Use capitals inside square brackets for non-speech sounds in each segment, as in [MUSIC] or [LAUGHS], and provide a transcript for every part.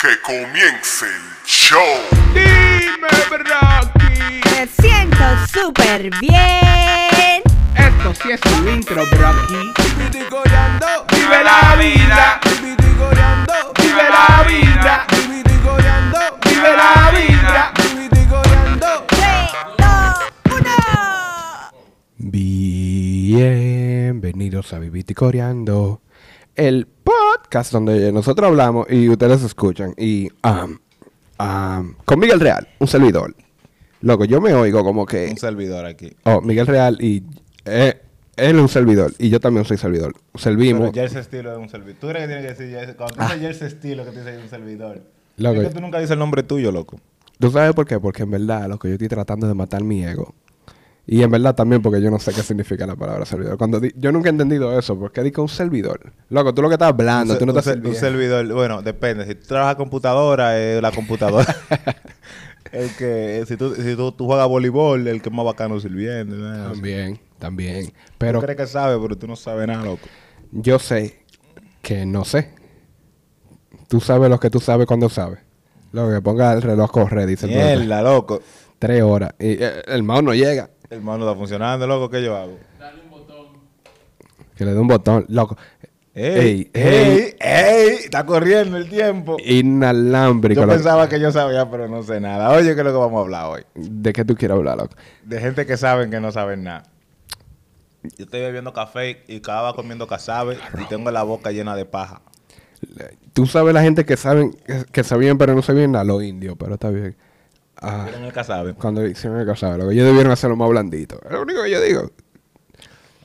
Que comience el show. Dime, Brocky. Me siento súper bien. Esto sí es un intro, Brocky. Viticoreando, Vive la vida. viticoreando, Vive la vida. viticoreando, Vive la vida. viticoreando. 3, 2, 1. Bienvenidos a Viviti Coreando, el podcast donde nosotros hablamos y ustedes escuchan. Y um, um, con Miguel Real, un servidor. Loco, yo me oigo como que. un servidor aquí. Oh, Miguel Real y. eh, él es un servidor y yo también soy servidor. Servimos. Pero ya ese estilo es un servidor. Tú eres que tienes que decir ya ese- Cuando tú dices ya ese estilo que tienes ahí un servidor. Loco. Es que tú nunca dices el nombre tuyo, loco. ¿Tú sabes por qué? Porque en verdad, loco, yo estoy tratando de matar mi ego. Y en verdad también porque yo no sé qué significa la palabra servidor. Cuando di- yo nunca he entendido eso. ¿Por qué digo un servidor? Loco, tú lo que estás hablando, un, tú no estás un un servidor, bueno, depende. Si tú trabajas computadora, es la computadora. [LAUGHS] el que, si tú, si tú, tú juegas voleibol, el que es más bacano sirviendo. ¿no? También, también. Tú Pero crees que sabes, pero tú no sabes nada, loco. yo sé que no sé. Tú sabes lo que tú sabes cuando sabes. Lo que ponga el reloj a correr, dice el. Mierda, loco. Tres horas. Y eh, el mouse no llega. El mano está funcionando, loco. ¿Qué yo hago? Que le dé un botón. Loco. ¡Ey! Ey, ¡Ey! ¡Ey! Está corriendo el tiempo. Inalámbrico. Yo loco. pensaba que yo sabía, pero no sé nada. Oye, ¿qué es lo que vamos a hablar hoy? ¿De qué tú quieres hablar, loco? De gente que saben que no saben nada. Yo estoy bebiendo café y cada vez comiendo casabe y tengo la boca llena de paja. Tú sabes la gente que saben que, que sabían pero no sabían nada, los indios, pero está bien. Ah, ¿Vieron el casabe? cuando hicieron el casabe, lo que ellos debieron hacerlo más blandito. Es lo único que yo digo.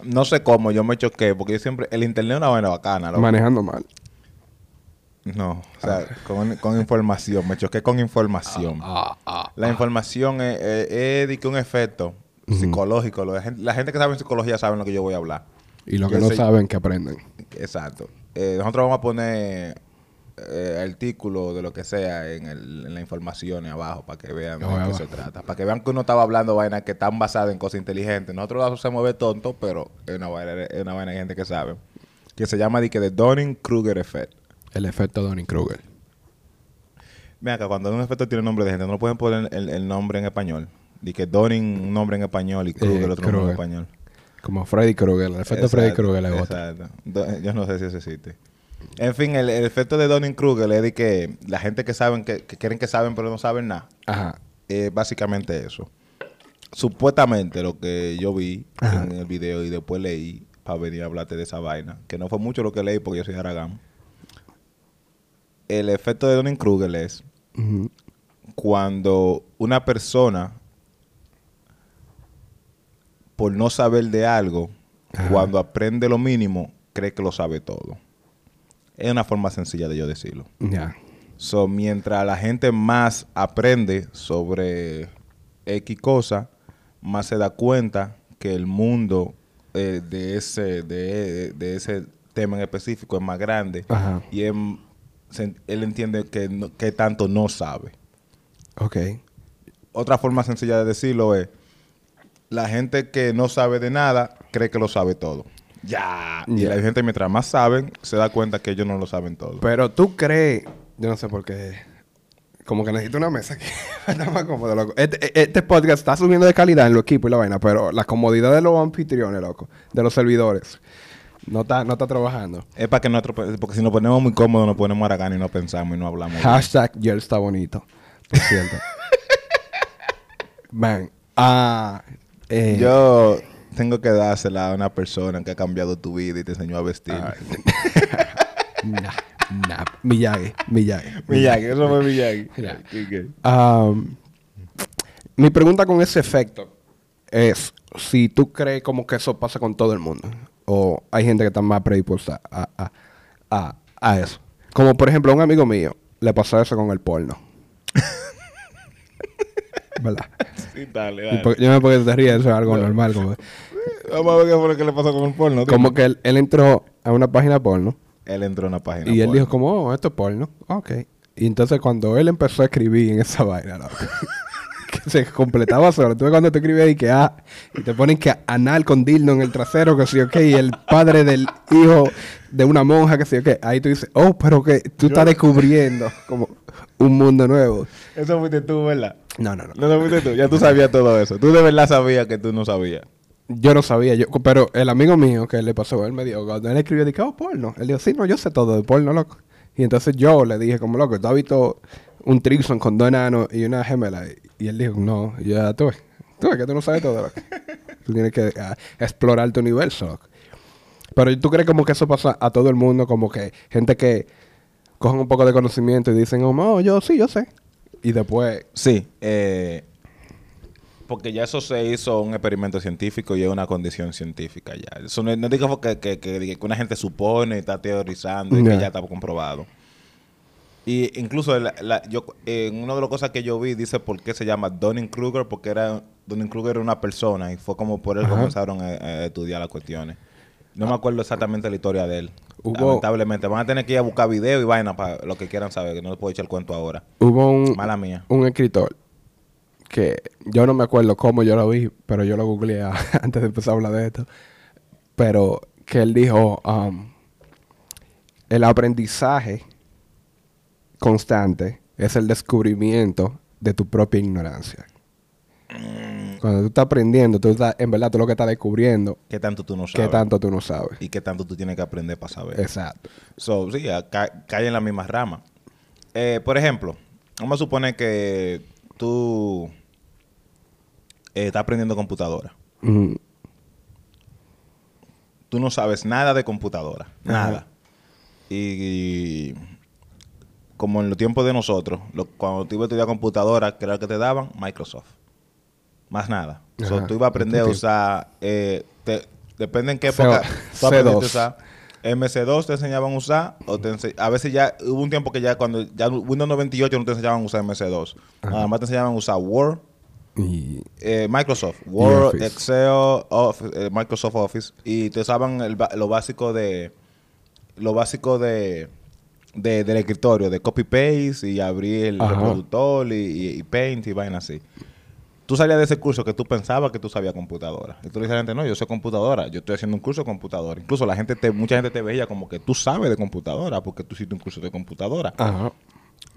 No sé cómo, yo me choqué porque yo siempre... El internet es una buena bacana, loco. Manejando mal. No, o sea, con, con información. Me choqué con información. Ah, La información es, es- es de que un efecto psicológico. Gente- la gente que sabe en psicología saben lo que yo voy a hablar. Y los que no saben que aprenden. Exacto. Eh, nosotros vamos a poner eh, artículos de lo que sea en, el- en la información abajo para que vean de qué se trata. Para que vean que uno estaba hablando vainas que están basadas en cosas inteligentes. Nosotros lo hacemos ver tonto, pero es una vaina, es una vaina de gente que sabe. Que se llama de que de Donning-Kruger Effect. El efecto Donning Kruger. Mira acá, cuando un efecto tiene nombre de gente, no pueden poner el, el nombre en español. De que Donning un nombre en español y Kruger Eh, otro nombre en Kruger. español. Como Freddy Krueger. El efecto Freddy Exacto, Krueger otro. Exacto. Do- Yo no sé si eso existe. En fin, el, el efecto de Donning-Kruger es de que la gente que saben, que, que creen que saben pero no saben nada, Ajá. es básicamente eso. Supuestamente lo que yo vi Ajá. en el video y después leí para venir a hablarte de esa vaina, que no fue mucho lo que leí porque yo soy Aragán. El efecto de Donning-Kruger es Ujú. cuando una persona, por no saber de algo, Ajá. cuando aprende lo mínimo, cree que lo sabe todo. Es una forma sencilla de yo decirlo. Ya. So, mientras la gente más aprende sobre X cosa, más se da cuenta que el mundo eh, de, ese, de, de ese tema en específico es más grande Ajá. y se- él entiende que, no- que tanto no sabe. Ok. Otra forma sencilla de decirlo es, la gente que no sabe de nada cree que lo sabe todo. Ya. Y Ya. la gente mientras más saben, se da cuenta que ellos no lo saben todo. Pero tú crees, yo no sé por qué, como que necesito una mesa que [LAUGHS] está más cómodo, loco. Este, este podcast está subiendo de calidad en los equipos y la vaina, pero la comodidad de los anfitriones, loco, de los servidores, no está, no está trabajando. Es para que nosotros, porque si nos ponemos muy cómodos, nos ponemos a y no pensamos y no hablamos. bien. Hashtag Yel está bonito, por cierto. [LAUGHS] Man, ah, eh, Yo tengo que dársela a una persona que ha cambiado tu vida y te enseñó a vestir. ah, [LAUGHS] nah, nah, Miyagi, Miyagi. Miyagi, eso fue Miyagi. [LAUGHS] Am, mi pregunta con ese efecto es si tú crees como que eso pasa con todo el mundo o hay gente que está más predispuesta a, a, a, a eso. Como por ejemplo a un amigo mío le pasó eso con el porno. [LAUGHS] ¿Verdad? Sí, dale, dale. yo me porque te ríes, eso es algo normal. Como, Vamos a ver qué fue lo que le pasó con el porno. como que él, él entró a una página porno Él entró a una página. y él dijo como, oh, esto es porno. Ok. Y entonces cuando él empezó a escribir en esa vaina, loco, [LAUGHS] que se completaba solo. Tú ves cuando te escribes y que ah, y te ponen que anal con dildo en el trasero, que sí, ok, y el padre del hijo de una monja, que sí, ok. Ahí tú dices, oh, pero que tú estás descubriendo como un mundo nuevo. Eso fuiste tú, ¿verdad? No, no, no. No, no fuiste tú. Ya tú sabías todo eso. Tú de verdad sabías que tú no sabías. Yo no sabía, yo, pero el amigo mío que le pasó, él me dijo, cuando él escribió, dije, oh, porno. Él dijo, sí, no, yo sé todo de porno, loco. Y entonces yo le dije, como loco, ¿tú has visto un trison con dos enanos y una gemela? Y él dijo, no, ya tú ves, tú ves que tú no sabes todo, loco. [LAUGHS] tú tienes que ah, explorar tu universo, loco. Pero tú crees como que eso pasa a todo el mundo, como que gente que cogen un poco de conocimiento y dicen, oh, no, yo sí, yo sé. Y después, Sí. eh, porque ya eso se hizo un experimento científico y es una condición científica ya. Eso no, no digo que, que, que, que una gente supone, está teorizando y que ya está comprobado. Y incluso la- la- yo, en una de las cosas que yo vi dice por qué se llama Dunning-Kruger, porque era Dunning-Kruger era una persona y fue como por él Ajá. comenzaron a, a estudiar las cuestiones. No me acuerdo exactamente la historia de él. Hubo- Lamentablemente. Van a tener que ir a buscar video y vaina para lo que quieran saber, que no les puedo echar el cuento ahora. hubo un, Mala mía. un escritor que yo no me acuerdo cómo yo lo vi, pero yo lo googleé [LAUGHS] antes de empezar a hablar de esto. Pero que él dijo, um, el aprendizaje constante es el descubrimiento de tu propia ignorancia. Cuando tú estás aprendiendo, tú estás, en verdad tú lo que estás descubriendo, ¿Qué tanto tú no sabes? qué tanto tú no sabes. y qué tanto tú tienes que aprender para saber. Exacto. So, sí, ca- cae en la misma rama. Eh, por ejemplo, vamos a suponer que tú eh, estás aprendiendo computadora. Mm, Tú no sabes nada de computadora. Ajá. Nada. Y, y como en los tiempos de nosotros, lo- cuando tú ibas a estudiar computadora, ¿qué era lo que te daban? Microsoft. Más nada. Ajá. tú ibas a aprender a usar... eh, te- depende en qué época tú aprendiste a C2. usar. MC2 te enseñaban a usar, o te ense- a veces ya hubo un tiempo que ya cuando ya Windows 98 no te enseñaban a usar MC2. Nada más te enseñaban a usar Word, y eh, Microsoft, Word, Office. Excel, Office, eh, Microsoft Office y te usaban el lo básico de lo básico de, de- del escritorio, de copy paste y abrir el Ajá. reproductor y, y- y paint y vaina así. Tú salías de ese curso que tú pensabas que tú sabías computadora. Y tú le dices a la gente, no, yo sé computadora, yo estoy haciendo un curso de computadora. Incluso la gente te, mucha gente te veía como que tú sabes de computadora porque tú hiciste un curso de computadora. ajá.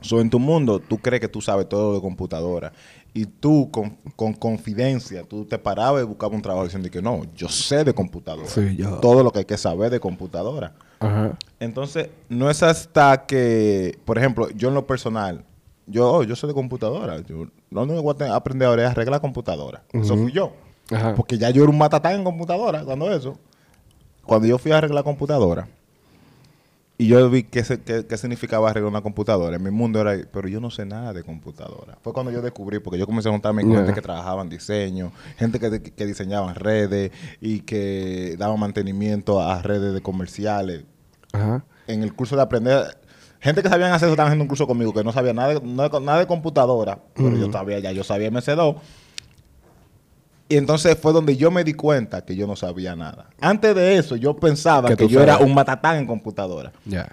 So, en tu mundo, tú crees que tú sabes todo de computadora. Y tú, con, con confidencia, tú te parabas y buscabas un trabajo diciendo que no, yo sé de computadora. Sí, yo. Todo lo que hay que saber de computadora. Ajá. Entonces, no es hasta que, por ejemplo, yo en lo personal, yo, oh, yo sé de computadora. Yo, lo único que voy a aprender ahora es arreglar computadora. Eso fui yo. Ajá. Porque ya yo era un matatán en computadora cuando eso. Cuando yo fui a arreglar computadora y yo vi qué, qué- qué significaba arreglar una computadora, en mi mundo era, pero yo no sé nada de computadora. Fue cuando yo descubrí, porque yo comencé a juntarme con Yeah. gente que trabajaba en diseño, gente que, que diseñaban redes y que daban mantenimiento a redes de comerciales. Ajá. En el curso de aprender, gente que sabían hacer eso estaban haciendo un curso conmigo, que no sabía nada de- nada de computadora, pero yo sabía, ya yo sabía MC2. Y entonces fue donde yo me di cuenta que yo no sabía nada. Antes de eso, yo pensaba Que yo era un matatán en computadora. Ya.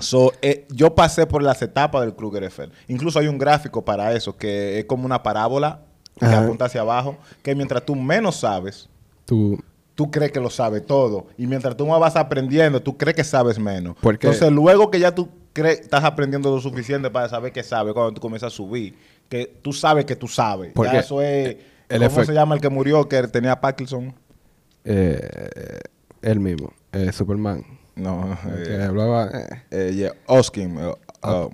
So, eh, yo pasé por las etapas del Kruger Eiffel. Incluso hay un gráfico para eso, que es como una parábola que Ajá. apunta hacia abajo, que mientras tú menos sabes, Tú. tú crees que lo sabes todo. Y mientras tú más vas aprendiendo, tú crees que sabes menos. Porque- Entonces, luego que ya tú crees, estás aprendiendo lo suficiente para saber que sabes, cuando tú comienzas a subir, que tú sabes que tú sabes. Porque ya eso es... el ¿Cómo se llama el que murió, que tenía Parkinson? Eh, él mismo, eh, Superman. No, que eh, hablaba. yeah, Oskin. eh, uh,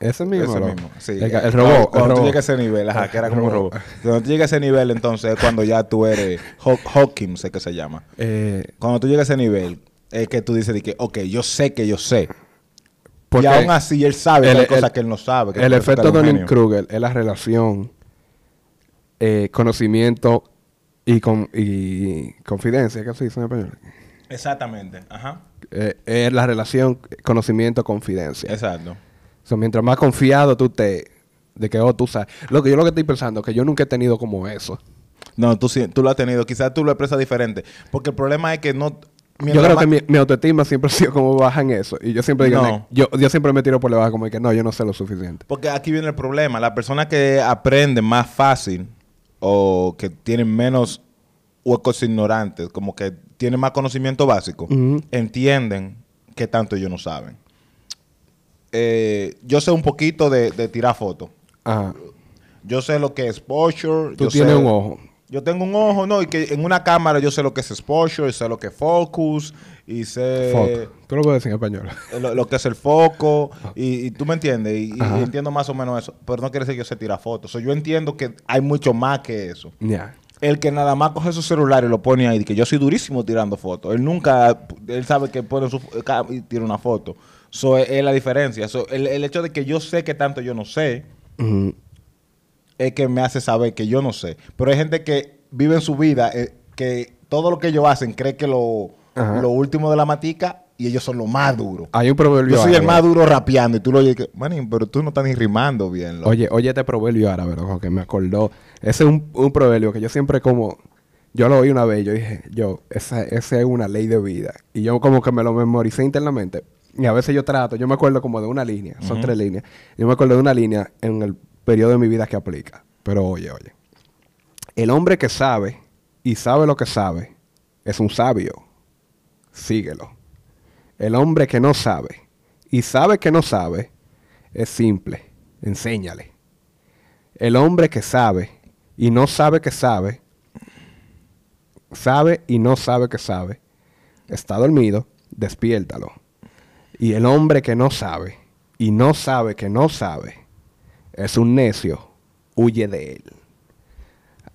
ese mismo. Ese ¿no? mismo, sí. El, el robot. Cuando, el tú llegas a ese nivel, ajá, que era El como un robot. Cuando tú llegas a ese nivel, entonces es cuando ya tú eres Haw- Hawkins, sé que se llama. Eh, Cuando tú llegas a ese nivel, es que tú dices de que, ok, yo sé que yo sé. porque y aún así él sabe el- hay el- cosas que él no sabe. que el efecto Dunning genio. Kruger es la relación eh, conocimiento y, con, y confidencia, ¿qué se dice en español? Exactamente, ajá. Eh, es la relación conocimiento-confidencia. Exacto. So, mientras más confiado tú te de que oh, tú sabes. Lo que yo lo que estoy pensando es que yo nunca he tenido como eso. No, tú, sí- tú lo has tenido. Quizás tú lo expresas diferente. Porque el problema es que no... Yo creo que mi, mi autoestima siempre ha sido como baja en eso. Y yo siempre digo, No. Yo, yo siempre me tiro por debajo como que no, yo no sé lo suficiente. Porque aquí viene el problema. La persona que aprende más fácil o que tiene menos huecos ignorantes, como que tiene más conocimiento básico, entienden que tanto ellos no saben. Eh, yo sé un poquito de, de tirar fotos. Yo sé lo que es exposure. Tú yo tienes sé- un ojo. Yo tengo un ojo, ¿no? Y que en una cámara yo sé lo que es exposure, y sé lo que es focus, y sé Foco. Tú lo puedes decir en español. lo, lo que es el foco, y, y tú me entiendes, y, entiendo más o menos eso, pero no quiere decir que yo sé tirar fotos. Yo entiendo que hay mucho más que eso. Ya. El que nada más coge su celular y lo pone ahí, que yo soy durísimo tirando fotos. Él nunca, él sabe que pone su y tira una foto. Eso es, es la diferencia. So, el, el hecho de que yo sé que tanto yo no sé. Es que me hace saber que yo no sé. Pero hay gente que vive en su vida eh, que todo lo que ellos hacen cree que lo, Ajá. lo último de la matica y ellos son lo más duro. Hay un proverbio Yo soy el más duro rapeando y tú lo oyes que, manín, pero tú no estás ni rimando bien. loco". Oye, oye este proverbio árabe, loco, que me acordó. Ese es un, un proverbio que yo siempre como... Yo lo oí una vez y yo dije, yo, esa, esa es una ley de vida. Y yo como que me lo memoricé internamente. Y a veces yo trato, yo me acuerdo como de una línea, son tres líneas. Yo me acuerdo de una línea en el periodo de mi vida que aplica. Pero oye, oye. El hombre que sabe y sabe lo que sabe es un sabio. Síguelo. El hombre que no sabe y sabe que no sabe es simple. Enséñale. El hombre que sabe y no sabe que sabe, sabe y no sabe que sabe, está dormido, despiértalo. Y el hombre que no sabe y no sabe que no sabe, es un necio, huye de él.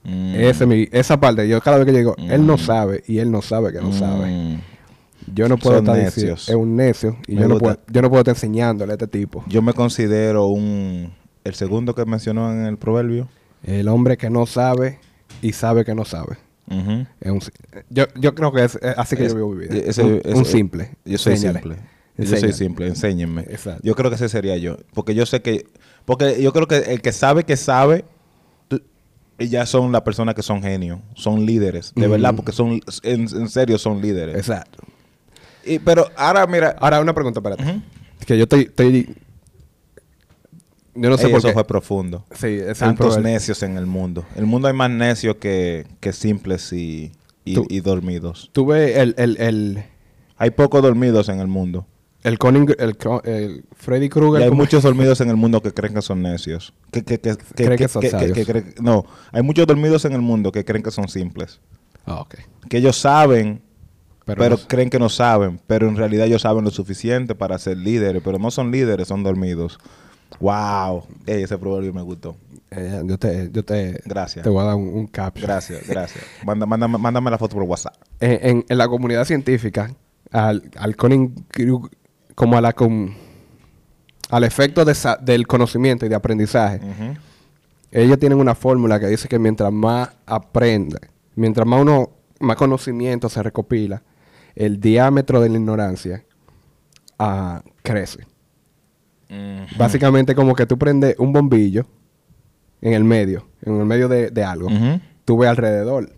Mm. Ese es mi- esa parte, yo cada vez que digo, él no Mm. sabe y él no sabe que no sabe. Mm. Yo no puedo Son estar diciendo, es un necio y yo no, puedo, yo no puedo estar enseñándole a este tipo. Yo me considero un... El segundo que mencionó en el proverbio. El hombre que no sabe y sabe que no sabe. Es un yo, yo creo que es, es así que Es- yo vivo mi vida. un, ese- un simple. Yo soy Enséñale. simple. Yo soy simple, enséñenme. Exacto. Yo creo que ese sería yo. Porque yo sé que... Porque yo creo que el que sabe que sabe... tú- ya son las personas que son genios. Son líderes. De verdad, porque son... En, en serio son líderes. Exacto. Y- pero ahora, mira... Ahora, una pregunta, espérate. Ujú. Que yo estoy, estoy... Yo no sé Ey, por eso qué. fue profundo. Sí, Tantos necios en el mundo. El mundo hay más necios que, que simples y, y, Tú- y dormidos. Tú ves el, el, el, Hay pocos dormidos en el mundo. El, el, Freddy Krueger. hay muchos dormidos en el mundo que creen que son necios. Que, que, que, que, Creen que son sabios. no, hay muchos dormidos en el mundo que creen que son simples. Ah. Que ellos saben, Pero, pero, no- creen que no saben. Pero en realidad ellos saben lo suficiente para ser líderes. Pero no son líderes, son dormidos. ¡Wow! Ey, ese proverbio me gustó. eh, yo te, yo te, Gracias. te voy a dar un, un cap. Gracias, gracias. Manda, mándame, mándame la foto por WhatsApp. en, en- en la comunidad científica, al, al Coning Krug- como a la com- al efecto de del conocimiento y de aprendizaje, ellos tienen una fórmula que dice que mientras más aprende, mientras más uno, más conocimiento se recopila, el diámetro de la ignorancia ah, crece. Básicamente como que tú prendes un bombillo en el medio, en el medio de, de algo. Ujú. Tú ves alrededor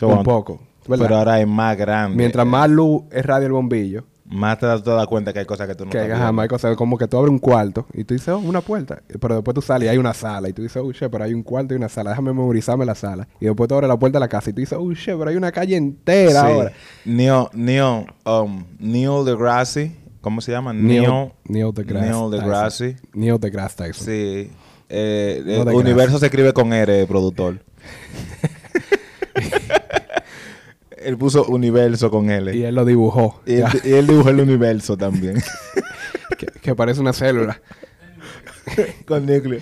un poco. ¿verdad? Pero ahora es más grande. Mientras más luz irradia el bombillo, Más te das, te das cuenta que hay cosas que tú no que estás ajá, viendo. más hay cosas como que tú abres un cuarto y tú dices, oh, una puerta. Pero después tú sales y hay una sala y tú dices, oh, shit, pero hay un cuarto y una sala. Déjame memorizarme la sala. Y después tú abres la puerta de la casa y tú dices, oh, shit, pero hay una calle entera Sí. ahora. Neil, Neil, um, Neil deGrasse, ¿cómo se llama? Neil, Neil deGrasse. Neil deGrasse. Tyson. Neil deGrasse Tyson. Sí. Eh, No el universo se escribe con R, productor. Él puso universo con L. Y él lo dibujó. Y él, ya, y él dibujó el universo también. [LAUGHS] que, que parece una célula. [LAUGHS] con núcleo.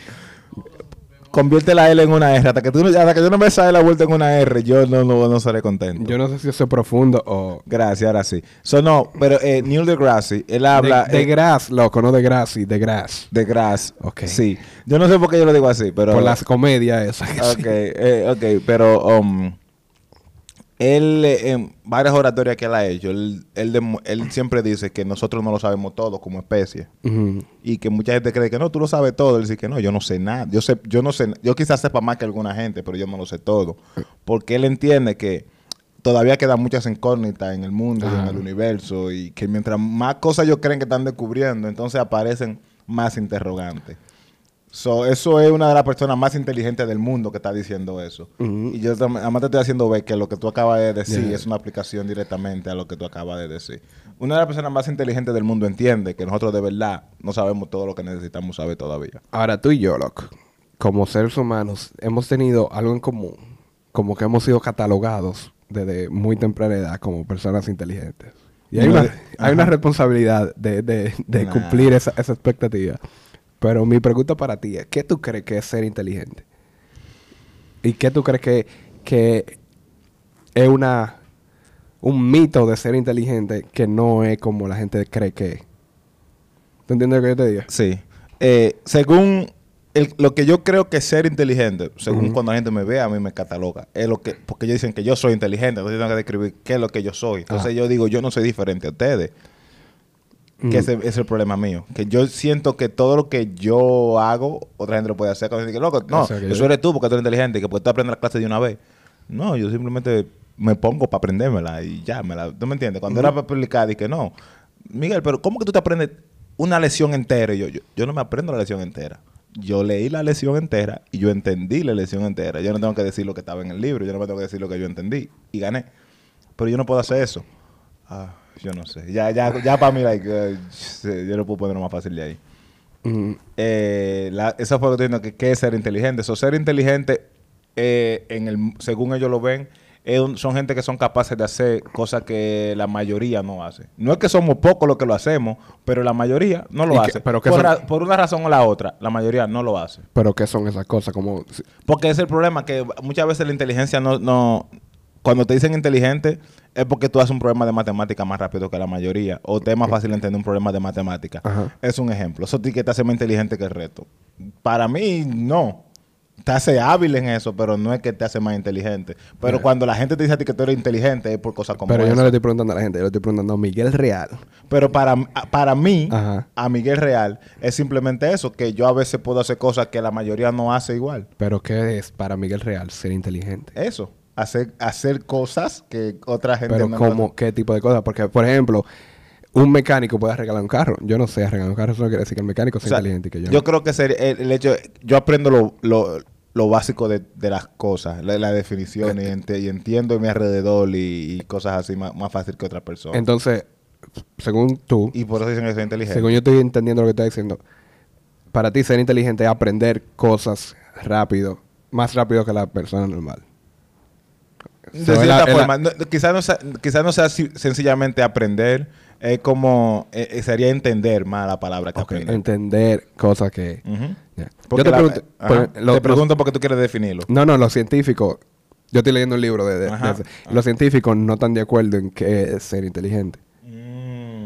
Convierte la L en una R. Hasta que tú, hasta que yo no me sale la vuelta en una R, yo no, no, no seré contento. Yo no sé si eso es profundo o... Gracias, ahora sí. So, no, pero eh, Neil deGrasse, él habla... de, de eh, grass, loco, no de grass, de grass. deGrasse. Ok. Sí. Yo no sé por qué yo lo digo así, pero... Por las comedias esas. Ok, eh, ok, pero um, él eh, en varias oratorias que él ha hecho, él, él, él siempre dice que nosotros no lo sabemos todo como especie y que mucha gente cree que no, tú lo sabes todo. Él dice que no, yo no sé nada. Yo sé, yo no sé, yo quizás sepa más que alguna gente, pero yo no lo sé todo, porque él entiende que todavía quedan muchas incógnitas en el mundo y en el universo y que mientras más cosas ellos creen que están descubriendo, entonces aparecen más interrogantes. So, eso es una de las personas más inteligentes del mundo que está diciendo eso. Y yo además te estoy haciendo ver que lo que tú acabas de decir Yeah. es una aplicación directamente a lo que tú acabas de decir. Una de las personas más inteligentes del mundo entiende que nosotros de verdad no sabemos todo lo que necesitamos saber todavía. Ahora tú y yo, loco, como seres humanos, hemos tenido algo en común. Como que hemos sido catalogados desde muy temprana edad como personas inteligentes. Y hay No, una, hay una responsabilidad de, de- de Nah. cumplir esa, esa expectativa. Pero mi pregunta para ti es, ¿qué tú crees que es ser inteligente? ¿Y qué tú crees que, que es una un mito de ser inteligente que no es como la gente cree que es? ¿Tú entiendes lo que yo te digo? Sí. Eh, según el- lo que yo creo que es ser inteligente, según cuando la gente me ve, a mí me cataloga. Es lo que, porque ellos dicen que yo soy inteligente, entonces tengo que describir qué es lo que yo soy. Entonces Ajá. yo digo, yo no soy diferente a ustedes. Que ese es el problema mío. Que yo siento que todo lo que yo hago, otra gente lo puede hacer. Dicen, loco, no, eso eres tú porque tú eres inteligente y que puedes aprender la clase de una vez. No, yo simplemente me pongo para aprendérmela y ya, me la, ¿tú me entiendes? Cuando era para publicar, dije, no, Miguel, pero ¿cómo que tú te aprendes una lección entera? Y yo, yo, yo no me aprendo la lección entera. Yo leí la lección entera y yo entendí la lección entera. Yo no tengo que decir lo que estaba en el libro, yo no me tengo que decir lo que yo entendí y gané. Pero yo no puedo hacer eso. Ah, yo no sé. Ya, ya, ya para mí, like, eh, yo no puedo ponerlo más fácil de ahí. Eh, la- eso fue lo que estoy diciendo, que qué es ser inteligente. So, ser inteligente, eh, en el, según ellos lo ven, es un- son gente que son capaces de hacer cosas que la mayoría no hace. No es que somos pocos los que lo hacemos, pero la mayoría no lo ¿Y qué- hace. pero por, son- ra- por una razón o la otra, la mayoría no lo hace. Pero ¿qué son esas cosas? Como... Porque es el problema, que muchas veces la inteligencia no, no... Cuando te dicen inteligente, es porque tú haces un problema de matemática más rápido que la mayoría. O te es más fácil entender un problema de matemática. Ajá. Es un ejemplo. Eso que te hace más inteligente que el resto. Para mí, no. Te hace hábil en eso, pero no es que te hace más inteligente. Pero cuando la gente te dice a ti que tú eres inteligente, es por cosas como Pero yo no le estoy preguntando a la gente, yo le estoy preguntando a Miguel Real. Pero para, para mí, Ajá. a Miguel Real, es simplemente eso, que yo a veces puedo hacer cosas que la mayoría no hace igual. Pero ¿qué es para Miguel Real ser inteligente? Eso. Hacer, hacer cosas que otra gente Pero no ¿cómo? ¿Qué tipo de cosas? Porque, por ejemplo, un mecánico puede arreglar un carro. Yo no sé arreglar un carro. Eso no quiere decir que el mecánico O sea, sea, inteligente que yo, yo no. creo que sería el, el hecho, yo aprendo lo, lo, lo básico de, de las cosas, la, la definición y, ente- y entiendo mi alrededor y, y cosas así más, más fácil que otras personas. Entonces, según tú, y por eso dicen que soy inteligente. según yo estoy entendiendo lo que estás diciendo, para ti ser inteligente es aprender cosas rápido, más rápido que la persona normal. De So, es la- cierta es la- forma, no- quizás no sea, quizás no sea si- sencillamente aprender, es como, eh, eh, sería entender más la palabra que ok, aprender. entender cosas que... Yo te la- pregunto... por- te lo- los- porque tú quieres definirlo. No, no, los científicos... Yo estoy leyendo un libro de, de- Ajá. de ese. Los científicos no están de acuerdo en qué es ser inteligente. Mm.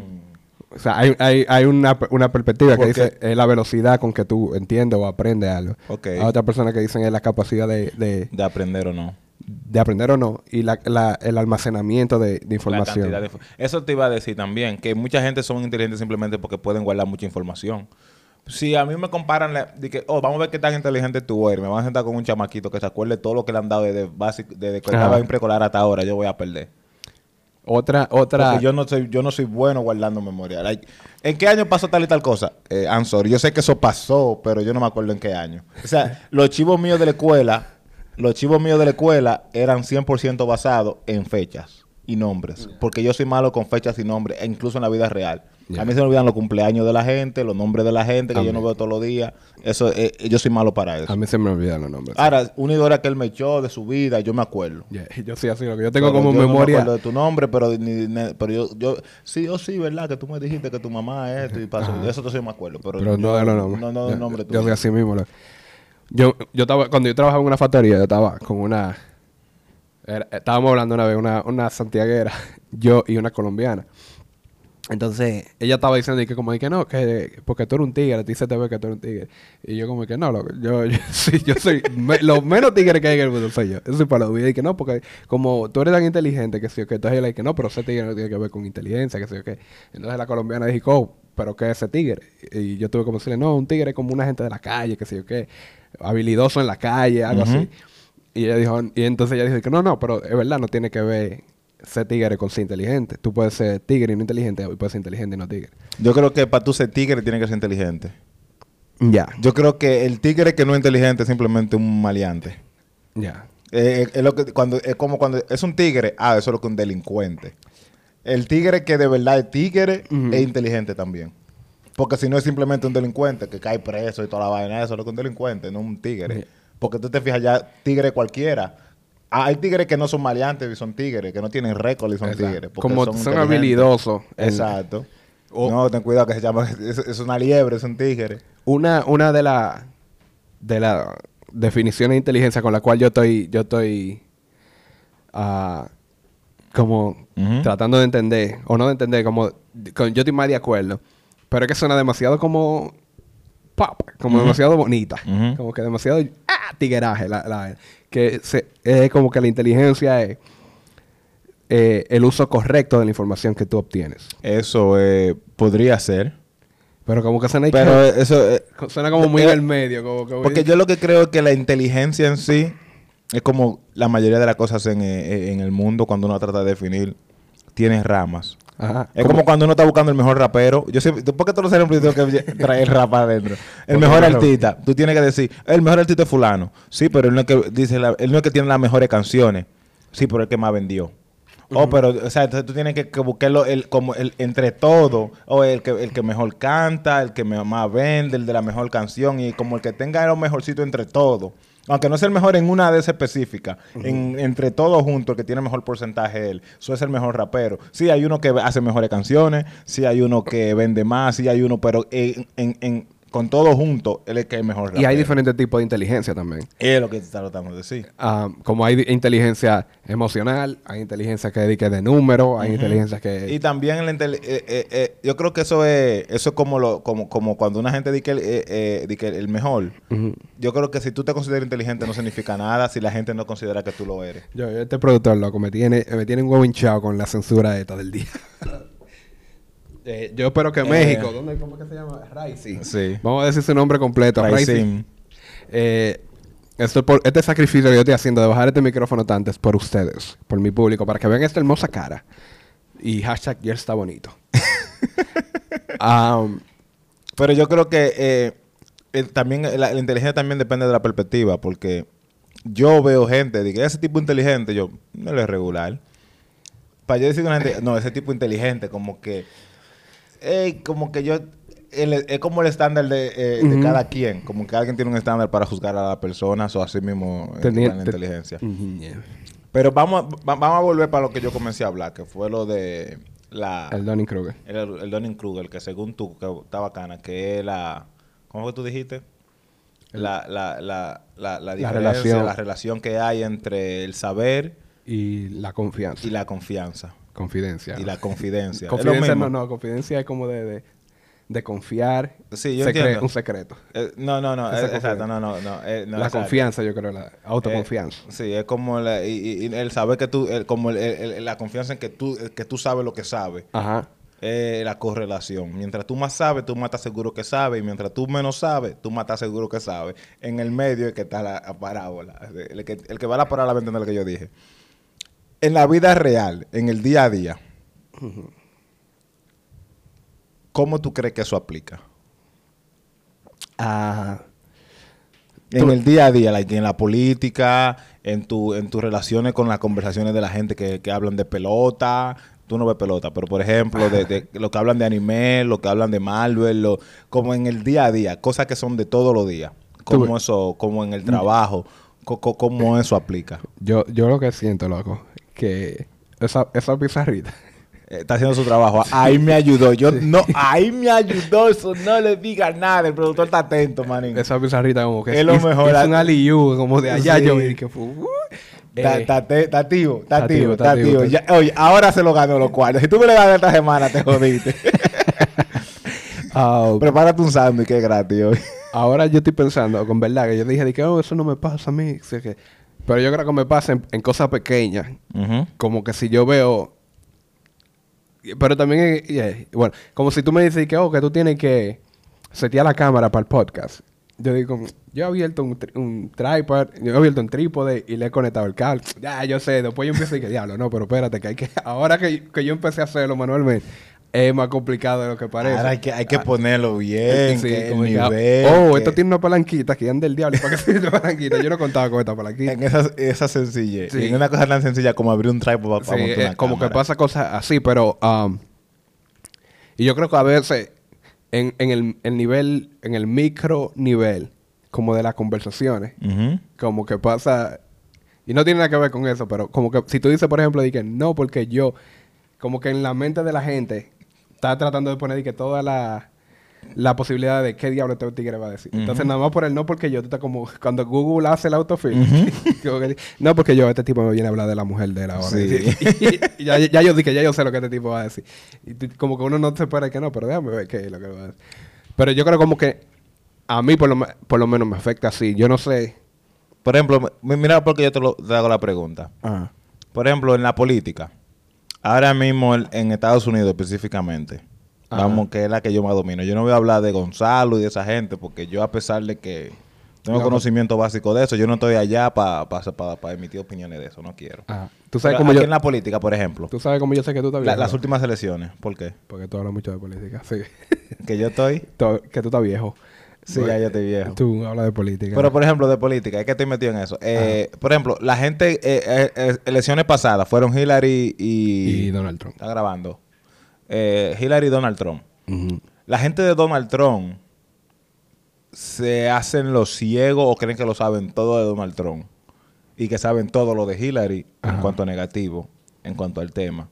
O sea, hay, hay, hay una, una perspectiva que dice es la velocidad con que tú entiendes o aprendes algo. Ok. Hay otras personas que dicen es la capacidad de, de, De aprender o no. De aprender o no y la, la- el almacenamiento de, información. de Eso te iba a decir también, que mucha gente son inteligentes simplemente porque pueden guardar mucha información. Si a mí me comparan, la- de que, oh, vamos a ver qué tan inteligente tú eres, me van a sentar con un chamaquito que se acuerde todo lo que le han dado desde, básico, desde que estaba en preescolar hasta ahora, yo voy a perder. Otra, otra... Porque yo no soy, yo no soy bueno guardando memoria. Like, ¿En qué año pasó tal y tal cosa? Eh, I'm sorry. Yo sé que eso pasó, pero yo no me acuerdo en qué año. O sea, los chivos míos de la escuela, los chivos míos de la escuela eran 100% basados en fechas y nombres. Porque yo soy malo con fechas y nombres, e incluso en la vida real. A mí se me olvidan los cumpleaños de la gente, los nombres de la gente que A yo mí. no veo todos los días. Eso, eh, yo soy malo para eso. A mí se me olvidan los nombres. Ahora, una idea que él me echó de su vida, yo me acuerdo. Yeah, Yo sí así, lo que yo tengo Pero como yo memoria... No me acuerdo de tu nombre, pero, ni- ni- pero yo, yo, sí, yo sí, ¿verdad? Que tú me dijiste que tu mamá es esto y pasó. Eso sí me acuerdo. Pero, pero no yo- de los nombres. No, no Yo- del nombre Yo soy así mismo. lo- Yo, yo estaba, cuando yo trabajaba en una factoría, yo estaba con una... estábamos hablando una vez, una, una santiaguera, [LAUGHS] yo y una colombiana. Entonces, ella estaba diciendo que como que no, que porque tú eres un tigre, a ti se te ve que tú eres un tigre. Y yo como que no, loco, yo, [LAUGHS] yo, sí, yo soy, me- lo menos tigre que hay en el mundo soy yo. Eso soy para los videos. Y que no, porque como tú eres tan inteligente que sí, que entonces ella que no, pero ese tigre no tiene que ver con inteligencia, que sí, que Entonces la colombiana dijo, oh, pero ¿qué es ese tigre? Y yo tuve como decirle, no, un tigre es como una gente de la calle, que sé yo qué, habilidoso en la calle, algo así. Y ella dijo, y entonces ella dijo que no, no, pero es verdad, no tiene que ver ser tigre con ser inteligente. Tú puedes ser tigre y no inteligente, y puedes ser inteligente y no tigre. Yo creo que para tú ser tigre tiene que ser inteligente. Ya, Yo creo que el tigre que no es inteligente es simplemente un maleante. ya. Eh, eh, es, lo que, cuando, es como cuando es un tigre, ah, eso es lo que un delincuente. El tigre que de verdad es tigre es inteligente también. Porque si no es simplemente un delincuente que cae preso y toda la vaina, eso es lo que un delincuente, no un tigre. Porque tú te fijas ya, tigre cualquiera. Ah, hay tigres que no son maleantes y son tigres, que no tienen récord y son Exacto. tigres. Como son inteligentes. habilidosos Exacto. No, ten cuidado que se llama, [LAUGHS] es, es una liebre, es un tigre. Una, una de las de las definiciones de inteligencia con la cual yo estoy, yo estoy ah, como tratando de entender, o no de entender, como con- yo estoy más de acuerdo. Pero es que suena demasiado como pop, como demasiado bonita. Como que demasiado ah, tigueraje. La, la- que se- es como que la inteligencia es eh, el uso correcto de la información que tú obtienes. Eso eh, podría ser. Pero como que suena, Pero eso... eh, suena como muy eh, en el medio. Como que Porque yo lo que creo es que la inteligencia en sí es como la mayoría de las cosas en, eh, en el mundo cuando uno trata de definir, tiene ramas. Ajá. Es como cuando uno está buscando el mejor rapero. Yo siempre, ¿Por qué todos los siempre tengo que [LAUGHS] traer rap adentro? El mejor artista. Tú tienes que decir, el mejor artista es fulano. Sí, pero él no es que, dice la- él no es que tiene las mejores canciones. Sí, pero el que más vendió. Oh, pero, o sea, entonces tú tienes que, que buscarlo el, como el, entre todo. O el que, el que mejor canta, el que más vende, el de la mejor canción. Y como el que tenga lo mejorcito entre todo. Aunque no sea el mejor en una de esas específicas. en, entre todos juntos, el que tiene mejor porcentaje es él. Eso es el mejor rapero. Sí, hay uno que hace mejores canciones. Sí, hay uno que vende más. Sí, hay uno, pero en, en- en- con todo junto, él es el que es mejor rapero. Y hay diferentes tipos de inteligencia también. Es lo que tratando de decir. Ah, como hay inteligencia emocional, hay inteligencia que dedique de número, hay inteligencia que... Y también la eh, eh, eh, yo creo que eso es eso es como lo como como cuando una gente dice que el, eh, eh, di que el mejor. Yo creo que si tú te consideras inteligente no significa nada si la gente no considera que tú lo eres. Yo, yo este productor, loco, me tiene, me tiene un huevo hinchado con la censura esta del día. [LAUGHS] Eh, yo espero que Eh. México, ¿dónde, ¿cómo es que se llama? Raisi. Sí. Vamos a decir su nombre completo. Raisi. Raisin. Eh, esto por- este sacrificio que yo estoy haciendo de bajar este micrófono tanto es por ustedes, por mi público, para que vean esta hermosa cara. Y hashtag ya está bonito. Am, [LAUGHS] Pero yo creo que eh, el- también la, la inteligencia también depende de la perspectiva, porque yo veo gente, digo, ese tipo inteligente, yo no lo es regular. Para yo decir a una gente, no, ese tipo inteligente, como que, ey, como que yo, el- es como el estándar de, eh, de cada quien, como que alguien tiene un estándar para juzgar a las personas o así mismo eh, tenía- la te- inteligencia. Yeah. Pero vamos, a- va- vamos a volver para lo que yo comencé a hablar, que fue lo de la... El Donning Kruger. El, el Donning Kruger, que según tú, que está bacana, que es la. ¿Cómo fue que tú dijiste? La, la, la, la, la, diferencia, relación. la relación que hay entre el saber Y la confianza. y la confianza. Confidencia. Y la confidencia. Confidencia no, no, confidencia es como de, de, de confiar. Sí, yo Secre- entiendo. Un secreto. Eh, no, no, no. Eh, exacto, no, no, no. eh, no, la exacto. confianza, yo creo, la autoconfianza. Eh, sí, es como la, y, el saber que tú, el- como el- el- el- la confianza en que tú, que tú sabes lo que sabes. Ajá. eh, la correlación. Mientras tú más sabes, tú más estás seguro que sabes. Y mientras tú menos sabes, tú más estás seguro que sabes. En el medio es que está la, la parábola. El que, el que va a la parábola va a entender lo que yo dije. En la vida real, en el día a día, ¿cómo tú crees que eso aplica? Ah, En el día a día, like, en la política, en, tu, en tus relaciones con las conversaciones de la gente que, que hablan de pelota. Tú no ves pelota, pero por ejemplo, de, de lo que hablan de anime, lo que hablan de Marvel, lo, como en el día a día, cosas que son de todos los días. Como eso, como en el trabajo, co- co- cómo eso aplica. yo, yo lo que siento, loco, que esa, esa pizarrita. [LAUGHS] Está haciendo su trabajo. Ahí me ayudó. Yo no, ahí me ayudó. Eso no le diga nada. El productor está atento, manín. Esa pizarrita como que Es lo mejor. hizo un aliú como de allá Sí. yo vi que fue uh, Está eh, está te- está activo, está está Oye, ahora se lo ganó los cuartos. Si tú me le ganas esta semana, te jodiste. [LAUGHS] ah, Prepárate un sándwich que es gratis hoy. ahora yo estoy pensando con verdad que yo dije de que oh, eso no me pasa a mí sé que- pero yo creo que me pasa en, en cosas pequeñas. Como que si yo veo pero también eh, yeah, bueno como si tú me dices que oh que tú tienes que setear la cámara para el podcast. Yo digo, yo he abierto un, tri- un tripod, yo he abierto un trípode y le he conectado el cable. Ya, yo sé, después yo empiezo y que diablo, no, pero espérate, que hay que, [LAUGHS] ahora que, que yo empecé a hacerlo manualmente, es más complicado de lo que parece. Ahora hay que, hay que Ah, ponerlo bien, sí, que el como que, nivel. oh, que- esto tiene una palanquita que anda el diablo. ¿y ¿Para qué sirve esta palanquita? Yo no contaba con esta palanquita. En esa, esa sencillez. Sí. En una cosa tan sencilla como abrir un tripod para, Sí, montar eh, una como que pasa cosas así, pero um, y yo creo que a veces en, en el, el nivel, en el micro nivel, como de las conversaciones, como que pasa, y no tiene nada que ver con eso, pero como que si tú dices, por ejemplo, que no, porque yo, como que en la mente de la gente está tratando de poner di que toda la, la posibilidad de qué diablo este tigre va a decir. Entonces, nada más por el no porque yo, tú estás como cuando Google hace el autofill, [LAUGHS] no porque yo, este tipo me viene a hablar de la mujer de él ahora. Sí. Y, [LAUGHS] y ya, ya yo dije, ya yo sé lo que este tipo va a decir. Y como que uno no se espera que no, pero déjame ver qué es lo que va a decir. Pero yo creo como que a mí por lo, por lo menos me afecta así. Yo no sé. Por ejemplo, mi- mira porque yo te, lo- te hago la pregunta. Ajá. Por ejemplo, en la política. Ahora mismo en, Estados Unidos específicamente. Ajá. Vamos, que es la que yo más domino. Yo no voy a hablar de Gonzalo y de esa gente, porque yo a pesar de que tengo No, conocimiento básico de eso, yo no estoy allá para emitir opiniones de eso, no quiero. Ajá. Tú sabes Pero cómo aquí yo... en la política, por ejemplo. Tú sabes cómo yo sé que tú estás la- viejo. las últimas elecciones, ¿por qué? Porque tú hablas mucho de política. Sí. Que yo estoy... [LAUGHS] Que tú estás viejo. Sí, ya yo estoy viejo. Tú hablas de política. Pero, por ejemplo, de política, es que estoy metido en eso. Eh, por ejemplo, la gente, eh, eh, elecciones pasadas fueron Hillary y... Y Donald Trump. Está grabando. Hillary y Donald Trump. La gente de Donald Trump se hacen los ciegos o creen que lo saben todo de Donald Trump. Y que saben todo lo de Hillary en cuanto a negativo, en cuanto al tema.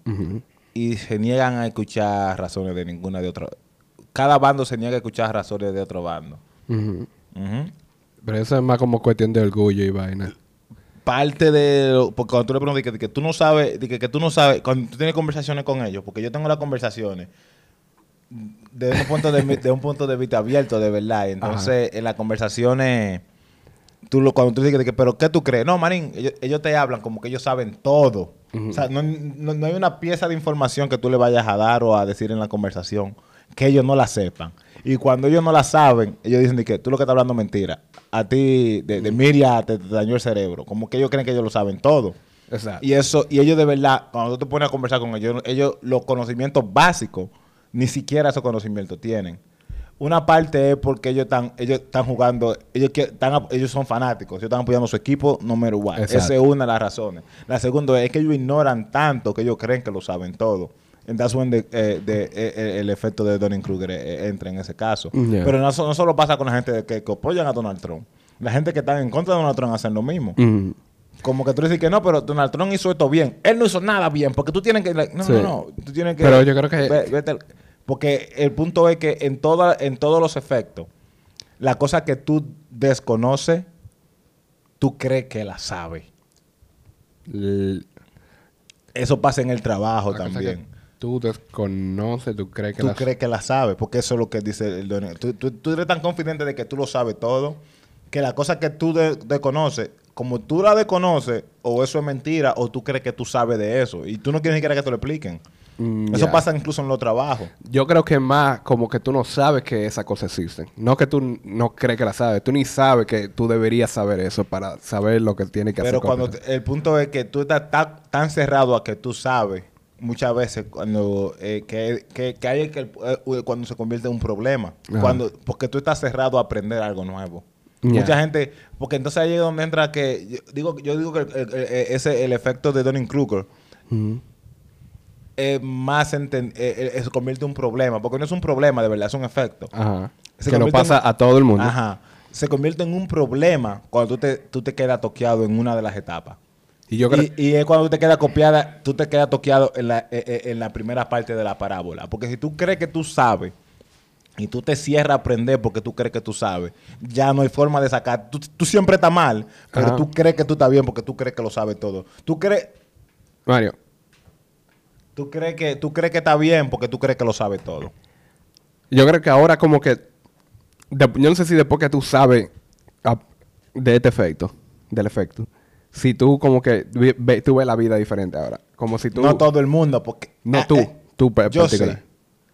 Y se niegan a escuchar razones de ninguna de otra. Cada bando se niega a escuchar razones de otro bando. Ujú. Pero eso es más como cuestión de orgullo y vaina. parte de lo- porque cuando tú le preguntas que, que tú no sabes que, que tú no sabes cuando tú tienes conversaciones con ellos porque yo tengo las conversaciones de un punto de, un punto de vista abierto de verdad entonces en las conversaciones tú lo cuando tú dices que pero qué tú crees no marín ellos, ellos te hablan como que ellos saben todo. O sea no, no- no hay una pieza de información que tú le vayas a dar o a decir en la conversación que ellos no la sepan y cuando ellos no la saben ellos dicen de que tú lo que estás hablando es mentira a ti de, de Miria te, te dañó el cerebro como que ellos creen que ellos lo saben todo Exacto. y eso, y ellos de verdad, cuando tú te pones a conversar con ellos, ellos los conocimientos básicos, ni siquiera esos conocimientos tienen. Una parte es porque ellos están, ellos están jugando, ellos, están, ellos son fanáticos, ellos están apoyando a su equipo número uno. Esa es una de las razones. La segunda es que ellos ignoran tanto que ellos creen que lo saben todo. And that's when the- eh, de- eh, eh, el efecto de Donning Kruger eh, entra en ese caso. Yeah. Pero no, so- no solo pasa con la gente que, que apoyan a Donald Trump. La gente que está en contra de Donald Trump hacen lo mismo. Ujú. Como que tú dices que no, pero Donald Trump hizo esto bien. Él no hizo nada bien, porque tú tienes que... like, no, Sí. no, no. Tú tienes que... Pero yo creo que- ve- vete porque el punto es que en, toda, en todos los efectos, la cosa que tú desconoces, tú crees que la sabes. L- Eso pasa en el trabajo la también. Tú desconoces, tú crees que Tú las- crees que la sabes, porque eso es lo que dice el Donald. Tú, tú- tú eres tan confidente de que tú lo sabes todo, que la cosa que tú de- desconoces, como tú la desconoces, o eso es mentira, o tú crees que tú sabes de eso, y tú no quieres ni siquiera que te lo expliquen. Mm, Eso pasa incluso en los trabajos. Yo creo que más como que tú no sabes que esas cosas existen. No que tú no crees que las sabes. Tú ni sabes que tú deberías saber eso para saber lo que tiene que Pero hacer. cuando con- te- el punto es que tú estás tan, tan cerrado a que tú sabes, muchas veces cuando eh, que, que, que hay que eh, cuando se convierte en un problema. Ajá. Cuando, porque tú estás cerrado a aprender algo nuevo. Mucha gente, porque entonces ahí es donde entra que, yo digo, yo digo que el, el- el- ese, el efecto de Donning Kruger más, eh, eh, se convierte en un problema, porque no es un problema de verdad, es un efecto. Ajá. Se que lo pasa en- a todo el mundo. Ajá. Se convierte en un problema cuando tú te, tú te quedas toqueado en una de las etapas. Y yo creo... Y, y es cuando te quedas copiada, tú te quedas toqueado en la, eh, eh, en la primera parte de la parábola. Porque si tú crees que tú sabes y tú te cierras a aprender porque tú crees que tú sabes, ya no hay forma de sacar. Tú, tú siempre estás mal, pero Ajá. tú crees que tú estás bien porque tú crees que lo sabes todo. Tú crees, Mario, tú crees que tú crees que está bien porque tú crees que lo sabes todo. yo creo que ahora como que... de- yo no sé si después que tú sabes ah, de este efecto, del efecto, si tú como que ve- tú ves la vida diferente ahora. Como si tú... no todo el mundo, porque No ah, tú, eh, tú pa- yo particular. sí.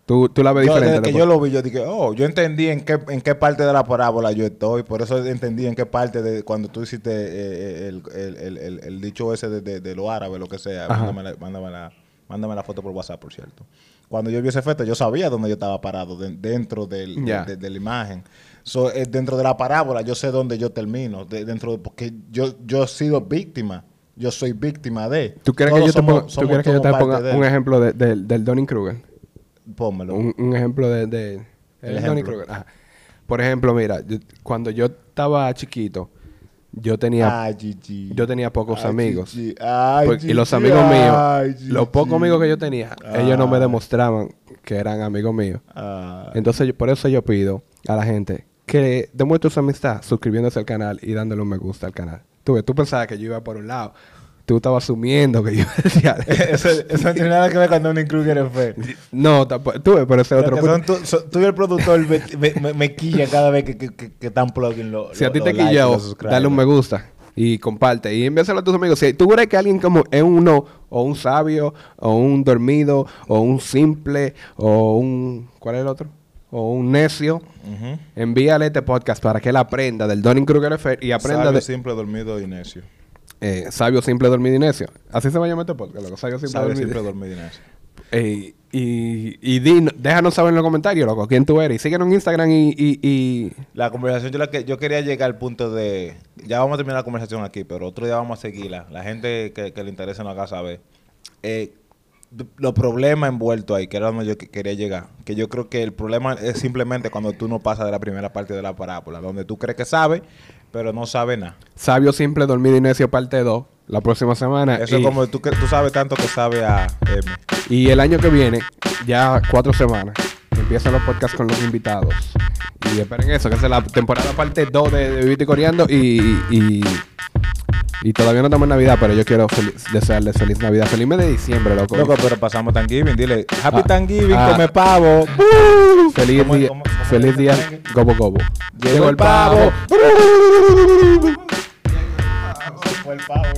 Tú Tú, la ves Yo, diferente. desde que yo lo vi, yo dije, oh, yo entendí en qué, en qué parte de la parábola yo estoy. Por eso entendí en qué parte de cuando tú hiciste eh, el, el, el, dicho ese de, de, de lo árabe, lo que sea. Mándame la, mándame, la, mándame la foto por WhatsApp, por cierto. Cuando yo vi ese efecto, yo sabía dónde yo estaba parado, de- dentro del, de la imagen. So, eh, dentro de la parábola, yo sé dónde yo termino. de- dentro de, porque yo, yo he sido víctima. Yo soy víctima de. ¿Tú quieres que Todos yo te somos- ponga, ¿tú somos quieres que yo te ponga de un ejemplo de- de- del Donning Kruger? Pónmelo. Un, un ejemplo de... El ejemplo. Ajá. Por ejemplo, mira, yo- cuando yo estaba chiquito, yo tenía... Ay, Gigi. yo tenía pocos Ay, amigos. Gigi. Ay, y los amigos míos, los pocos amigos que yo tenía, ellos no me demostraban que eran amigos míos. Ay. Entonces, yo- por eso yo pido a la gente que demuestre su amistad suscribiéndose al canal y dándole un me gusta al canal. Tú, tú pensabas que yo iba por un lado. Tú estabas asumiendo que yo [LAUGHS] decía... [LAUGHS] eso, eso no tiene nada que ver con Donnie Kruger fe. no, tampoco- tú pero ese otro punto. son tú, y el productor me, me, me- me quilla cada vez que, que, que, que están plugin los Si a ti te quilló, dale un me gusta y comparte. Y envíaselo a tus amigos. Si tú crees que alguien como es uno, o un sabio, o un dormido, o un simple, o un... ¿Cuál es el otro? O un necio. Envíale este podcast para que él aprenda del Donning Kruger Effect y aprenda Sabio, de simple, dormido y necio. eh, sabio, simple, dormido y necio. Así se va a llamar este podcast, loco. Sabio, simple, Sabio, dormido. simple, dormido y necio. Eh, y y di- déjanos saber en los comentarios, loco, quién tú eres. Y síguenos en Instagram y... y, y- La conversación, yo, la que, yo quería llegar al punto de... Ya vamos a terminar la conversación aquí, pero otro día vamos a seguirla. La gente que, que le interese nos haga saber. Eh, los problemas envueltos ahí, que era donde yo que- quería llegar. Que yo creo que el problema es simplemente cuando tú no pasas de la primera parte de la parábola, donde tú crees que sabes, pero no sabes nada. Sabio, simple, dormido y necio, parte 2. La próxima semana. Eso es como tú, que- tú sabes tanto que sabe a M. y el año que viene, ya cuatro semanas, empiezan los podcasts con los invitados. Y esperen eso, que es la temporada parte 2 de, de Vivito y Coreando. Y, y, y todavía no estamos en Navidad, pero yo quiero feliz, desearles feliz Navidad. Feliz mes de diciembre, loco. Loco, pero pasamos Thanksgiving. Dile, Happy ah, Thanksgiving, ah. come pavo. Feliz día, feliz día, gobo gobo. Llegó, el pavo. Fue el pavo.